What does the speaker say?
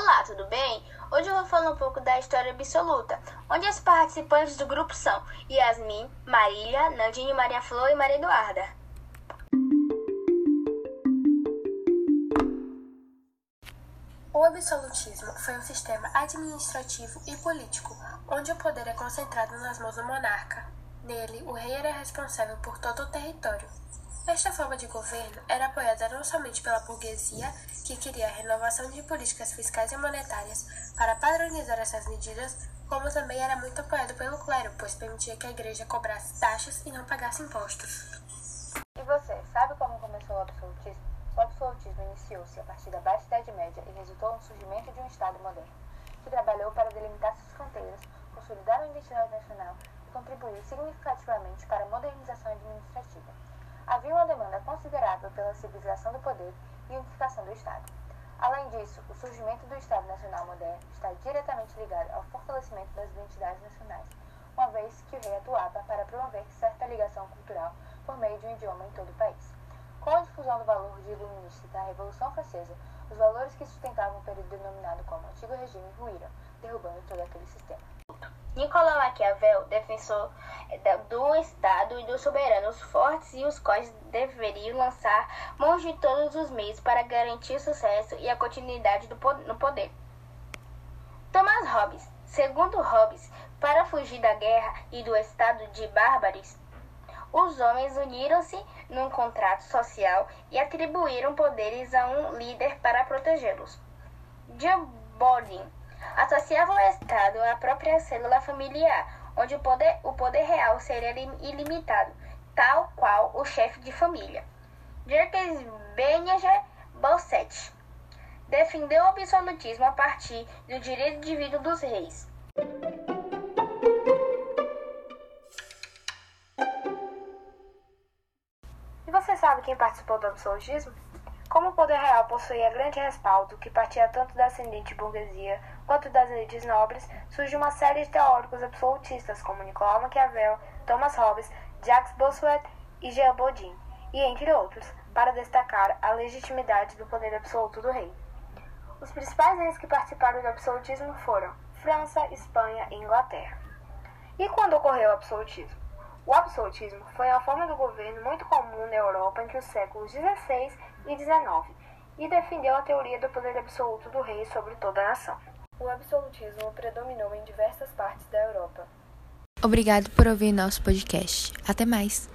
Olá, tudo bem? Hoje eu vou falar um pouco da história absoluta, onde as participantes do grupo são Yasmin, Marília, Nandinho, Maria Flor e Maria Eduarda. O absolutismo foi um sistema administrativo e político, onde o poder é concentrado nas mãos do monarca. Nele, o rei era responsável por todo o território. Esta forma de governo era apoiada não somente pela burguesia, que queria a renovação de políticas fiscais e monetárias para padronizar essas medidas, como também era muito apoiado pelo clero, pois permitia que a igreja cobrasse taxas e não pagasse impostos. E você, sabe como começou o absolutismo? O absolutismo iniciou-se a partir da Baixa Idade Média e resultou no surgimento de um Estado moderno, que trabalhou para delimitar suas fronteiras, consolidar a identidade nacional e contribuir significativamente para a modernização administrativa. Considerável pela civilização do poder e unificação do Estado. Além disso, o surgimento do Estado Nacional moderno está diretamente ligado ao fortalecimento das identidades nacionais, uma vez que o rei atuava para promover certa ligação cultural por meio de um idioma em todo o país. Com a difusão do valor de iluminista da Revolução Francesa, os valores que sustentavam o período denominado como Antigo Regime ruíram, derrubando todo aquele sistema. Nicolau Maquiavel, defensor do Estado e dos soberanos fortes e os quais deveriam lançar mão de todos os meios para garantir o sucesso e a continuidade no poder. Thomas Hobbes, segundo Hobbes, para fugir da guerra e do estado de bárbaros, os homens uniram-se num contrato social e atribuíram poderes a um líder para protegê-los. John Bodin associava o Estado à própria célula familiar, onde o poder, o poder real seria ilimitado, tal qual o chefe de família. Jacques Benjamin Bosset defendeu o absolutismo a partir do direito divino dos reis. E você sabe quem participou do absolutismo? Como o poder real possuía grande respaldo, que partia tanto da ascendente burguesia quanto das elites nobres, surge uma série de teóricos absolutistas como Nicolau Maquiavel, Thomas Hobbes, Jacques Bossuet e Jean Bodin, e entre outros, para destacar a legitimidade do poder absoluto do rei. Os principais reis que participaram do absolutismo foram França, Espanha e Inglaterra. E quando ocorreu o absolutismo? O absolutismo foi uma forma do governo muito comum na Europa entre os séculos XVI e XIX e defendeu a teoria do poder absoluto do rei sobre toda a nação. O absolutismo predominou em diversas partes da Europa. Obrigado por ouvir nosso podcast. Até mais!